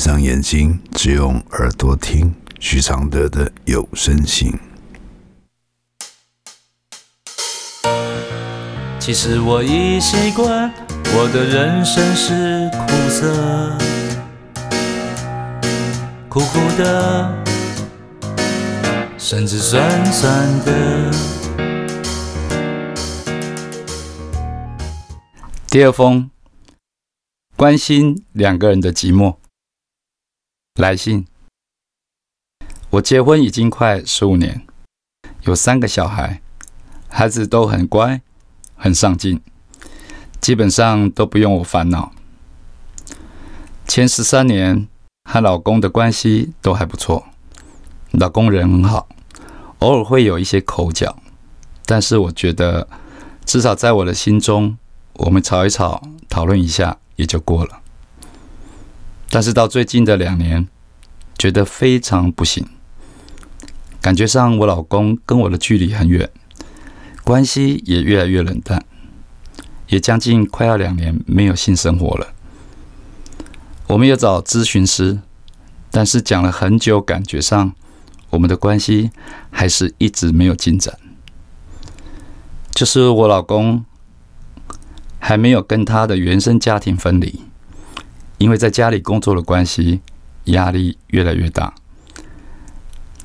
上眼睛，只用耳朵听许常德的有声信。其实我已习惯，我的人生是苦涩，苦苦的，甚至酸酸的。第二封，关心两个人的寂寞。来信，我结婚已经快十五年，有三个小孩，孩子都很乖。很上进，基本上都不用我烦恼。前十三年和老公的关系都还不错，老公人很好，偶尔会有一些口角，但是我觉得至少在我的心中，我们吵一吵，讨论一下也就过了。但是到最近的两年，觉得非常不行，感觉上我老公跟我的距离很远。关系也越来越冷淡，也将近快要两年没有性生活了。我们有找咨询师，但是讲了很久，感觉上我们的关系还是一直没有进展。就是我老公还没有跟他的原生家庭分离，因为在家里工作的关系，压力越来越大，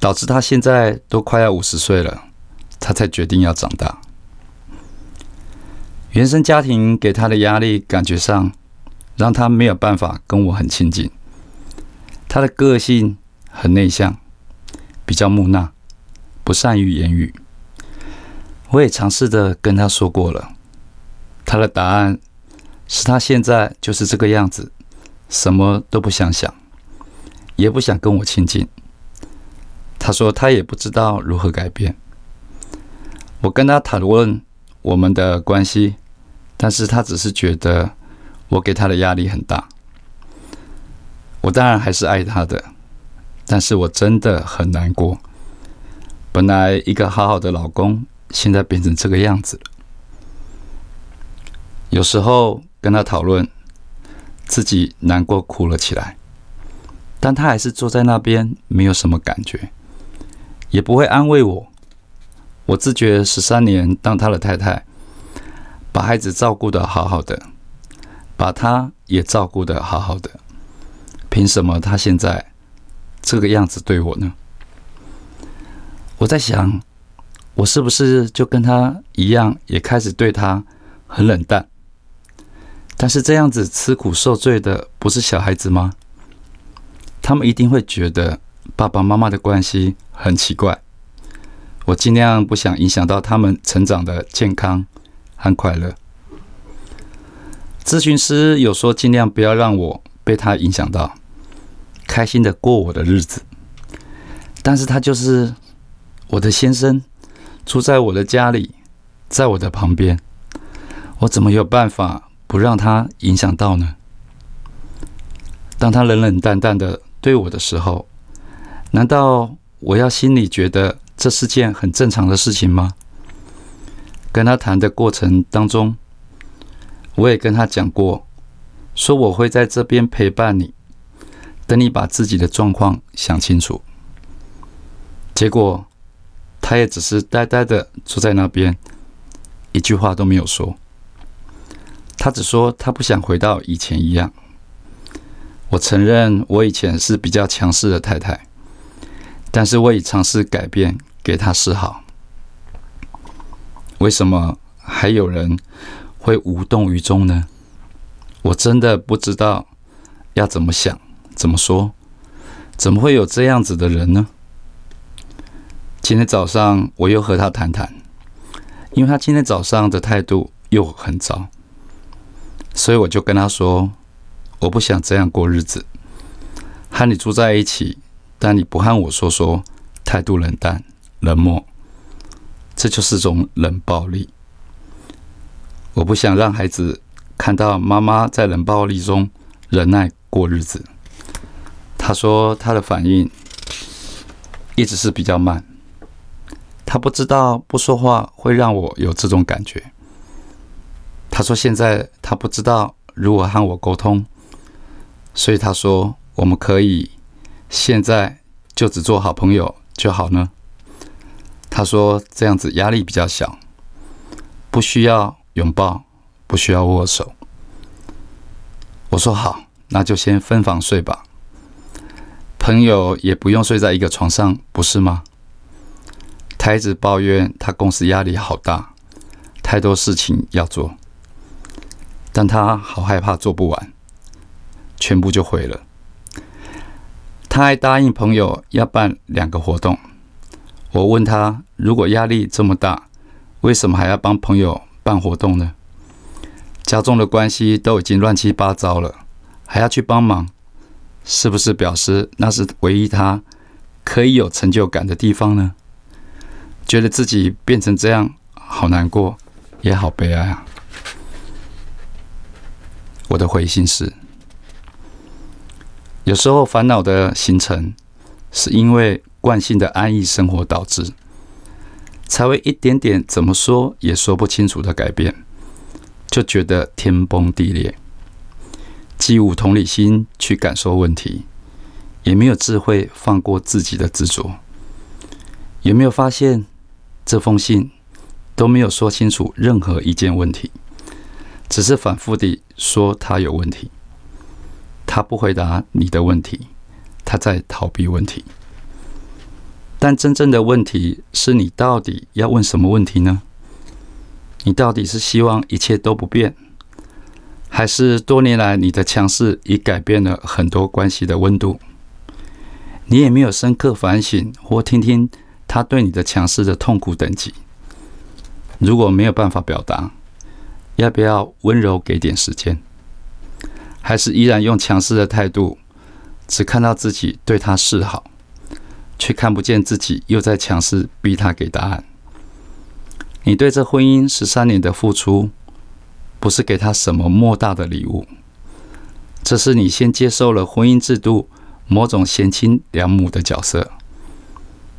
导致他现在都快要五十岁了。他才决定要长大。原生家庭给他的压力，感觉上让他没有办法跟我很亲近。他的个性很内向，比较木讷，不善于言语。我也尝试的跟他说过了，他的答案是他现在就是这个样子，什么都不想想，也不想跟我亲近。他说他也不知道如何改变。我跟他讨论我们的关系，但是他只是觉得我给他的压力很大。我当然还是爱他的，但是我真的很难过。本来一个好好的老公，现在变成这个样子了。有时候跟他讨论，自己难过哭了起来，但他还是坐在那边，没有什么感觉，也不会安慰我。我自觉十三年当他的太太，把孩子照顾得好好的，把他也照顾得好好的，凭什么他现在这个样子对我呢？我在想，我是不是就跟他一样，也开始对他很冷淡？但是这样子吃苦受罪的不是小孩子吗？他们一定会觉得爸爸妈妈的关系很奇怪。我尽量不想影响到他们成长的健康和快乐。咨询师有说尽量不要让我被他影响到，开心的过我的日子。但是他就是我的先生，住在我的家里，在我的旁边，我怎么有办法不让他影响到呢？当他冷冷淡淡的对我的时候，难道我要心里觉得？这是件很正常的事情吗？跟他谈的过程当中，我也跟他讲过，说我会在这边陪伴你，等你把自己的状况想清楚。结果，他也只是呆呆的坐在那边，一句话都没有说。他只说他不想回到以前一样。我承认我以前是比较强势的太太，但是我已尝试改变。给他示好，为什么还有人会无动于衷呢？我真的不知道要怎么想、怎么说，怎么会有这样子的人呢？今天早上我又和他谈谈，因为他今天早上的态度又很糟，所以我就跟他说：“我不想这样过日子，和你住在一起，但你不和我说说，态度冷淡。”冷漠，这就是种冷暴力。我不想让孩子看到妈妈在冷暴力中忍耐过日子。他说他的反应一直是比较慢，他不知道不说话会让我有这种感觉。他说现在他不知道如何和我沟通，所以他说我们可以现在就只做好朋友就好呢？他说这样子压力比较小，不需要拥抱，不需要握手。我说好，那就先分房睡吧。朋友也不用睡在一个床上，不是吗？他一直抱怨他公司压力好大，太多事情要做，但他好害怕做不完，全部就毁了。他还答应朋友要办两个活动。我问他，如果压力这么大，为什么还要帮朋友办活动呢？家中的关系都已经乱七八糟了，还要去帮忙，是不是表示那是唯一他可以有成就感的地方呢？觉得自己变成这样，好难过，也好悲哀啊！我的回信是：有时候烦恼的形成，是因为惯性的安逸生活导致，才会一点点怎么说也说不清楚的改变。就觉得天崩地裂，既无同理心去感受问题，也没有智慧放过自己的执着。有没有发现，这封信都没有说清楚任何一件问题，只是反复地说他有问题，他不回答你的问题，他在逃避问题。但真正的问题是你到底要问什么问题呢？你到底是希望一切都不变，还是多年来你的强势已改变了很多关系的温度？你也没有深刻反省或听听他对你的强势的痛苦等级。如果没有办法表达，要不要温柔给点时间？还是依然用强势的态度，只看到自己对他示好，却看不见自己又在强势逼他给答案？你对这婚姻十三年的付出，不是给他什么莫大的礼物，这是你先接受了婚姻制度某种贤妻良母的角色。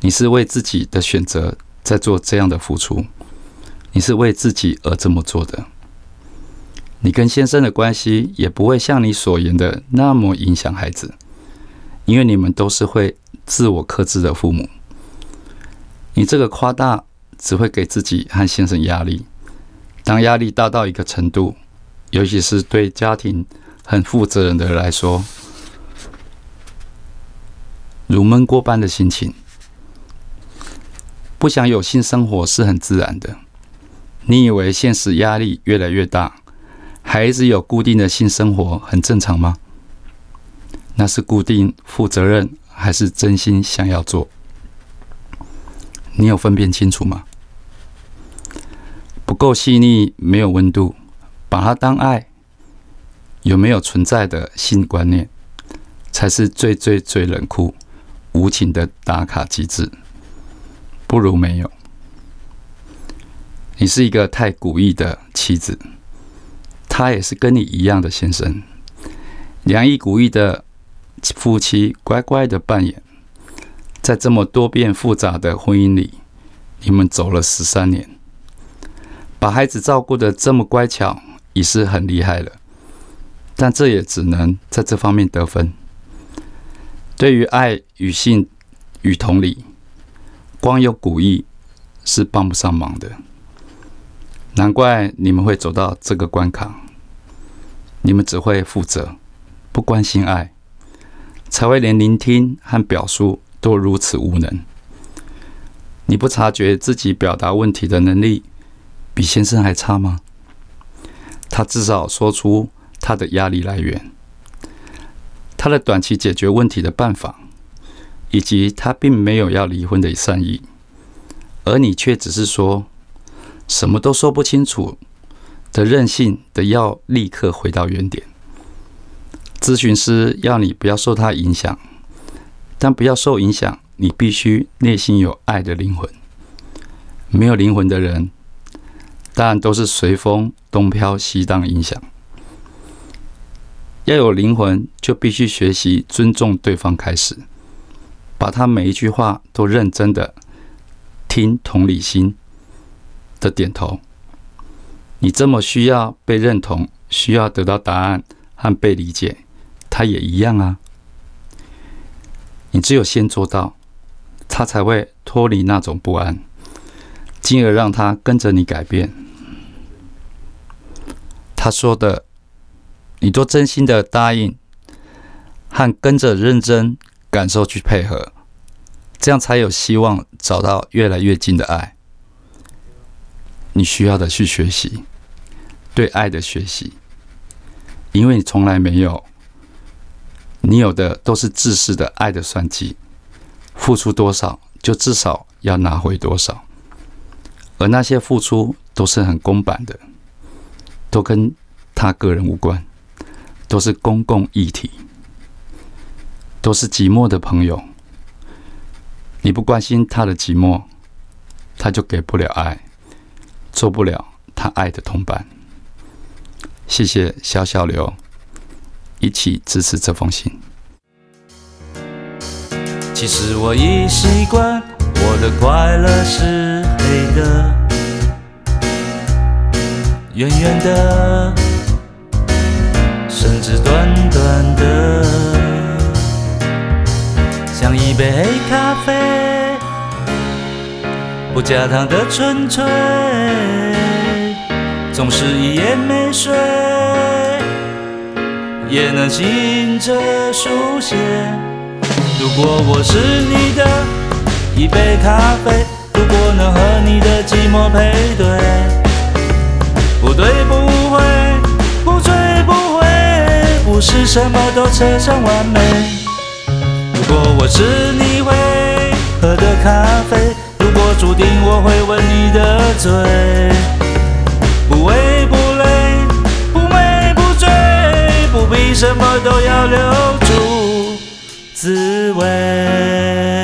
你是为自己的选择在做这样的付出，你是为自己而这么做的。你跟先生的关系也不会像你所言的那么影响孩子，因为你们都是会自我克制的父母。你这个夸大。只会给自己和先生压力。当压力大到一个程度，尤其是对家庭很负责任的人来说，如闷锅般的心情，不想有性生活是很自然的。你以为现实压力越来越大，孩子有固定的性生活很正常吗？那是固定负责任，还是真心想要做？你有分辨清楚吗？不够细腻，没有温度，把它当爱，有没有存在的性观念，才是最最最冷酷、无情的打卡机制。不如没有。你是一个太古意的妻子，他也是跟你一样的先生，良意古意的夫妻，乖乖的扮演，在这么多变复杂的婚姻里，你们走了十三年。把孩子照顾的这么乖巧，已是很厉害了。但这也只能在这方面得分。对于爱与性与同理，光有古意是帮不上忙的。难怪你们会走到这个关卡。你们只会负责，不关心爱，才会连聆听和表述都如此无能。你不察觉自己表达问题的能力？比先生还差吗？他至少说出他的压力来源，他的短期解决问题的办法，以及他并没有要离婚的善意，而你却只是说什么都说不清楚的任性的要立刻回到原点。咨询师要你不要受他影响，但不要受影响，你必须内心有爱的灵魂。没有灵魂的人。当然都是随风东飘西荡影响。要有灵魂，就必须学习尊重对方，开始把他每一句话都认真的听，同理心的点头。你这么需要被认同，需要得到答案和被理解，他也一样啊。你只有先做到，他才会脱离那种不安，进而让他跟着你改变。他说的，你都真心的答应和跟着认真感受去配合，这样才有希望找到越来越近的爱。你需要的去学习，对爱的学习，因为你从来没有。你有的都是自私的爱的算计，付出多少就至少要拿回多少，而那些付出都是很公版的，都跟他个人无关，都是公共议题，都是寂寞的朋友。你不关心他的寂寞，他就给不了爱，做不了他爱的同伴。谢谢小小刘。一起支持这封信。其实我已习惯，我的快乐是黑的，圆圆的，甚至短短的，像一杯黑咖啡，不加糖的纯粹，总是一夜没睡。也能醒着书写。如果我是你的一杯咖啡，如果能和你的寂寞配对，不对不会，不醉不回，不是什么都扯上完美。如果我是你会喝的咖啡，如果注定我会吻你的嘴，不为不累。不美不醉，不比什么都要留住滋味。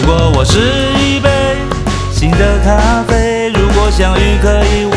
如果我是一杯新的咖啡，如果相遇可以无